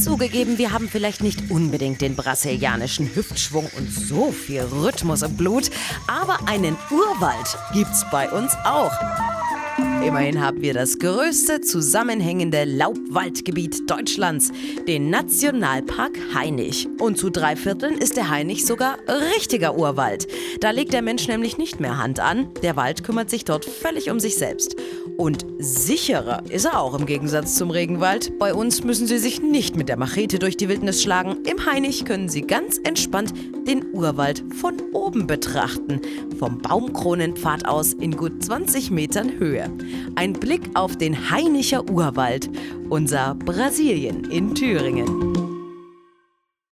Zugegeben, wir haben vielleicht nicht unbedingt den brasilianischen Hüftschwung und so viel Rhythmus im Blut, aber einen Urwald gibt's bei uns auch. Immerhin haben wir das größte zusammenhängende Laubwaldgebiet Deutschlands, den Nationalpark Hainich. Und zu drei Vierteln ist der Hainich sogar richtiger Urwald. Da legt der Mensch nämlich nicht mehr Hand an. Der Wald kümmert sich dort völlig um sich selbst. Und sicherer ist er auch im Gegensatz zum Regenwald. Bei uns müssen Sie sich nicht mit der Machete durch die Wildnis schlagen. Im Hainich können Sie ganz entspannt den Urwald von oben betrachten. Vom Baumkronenpfad aus in gut 20 Metern Höhe. Ein Blick auf den Hainicher Urwald, unser Brasilien in Thüringen.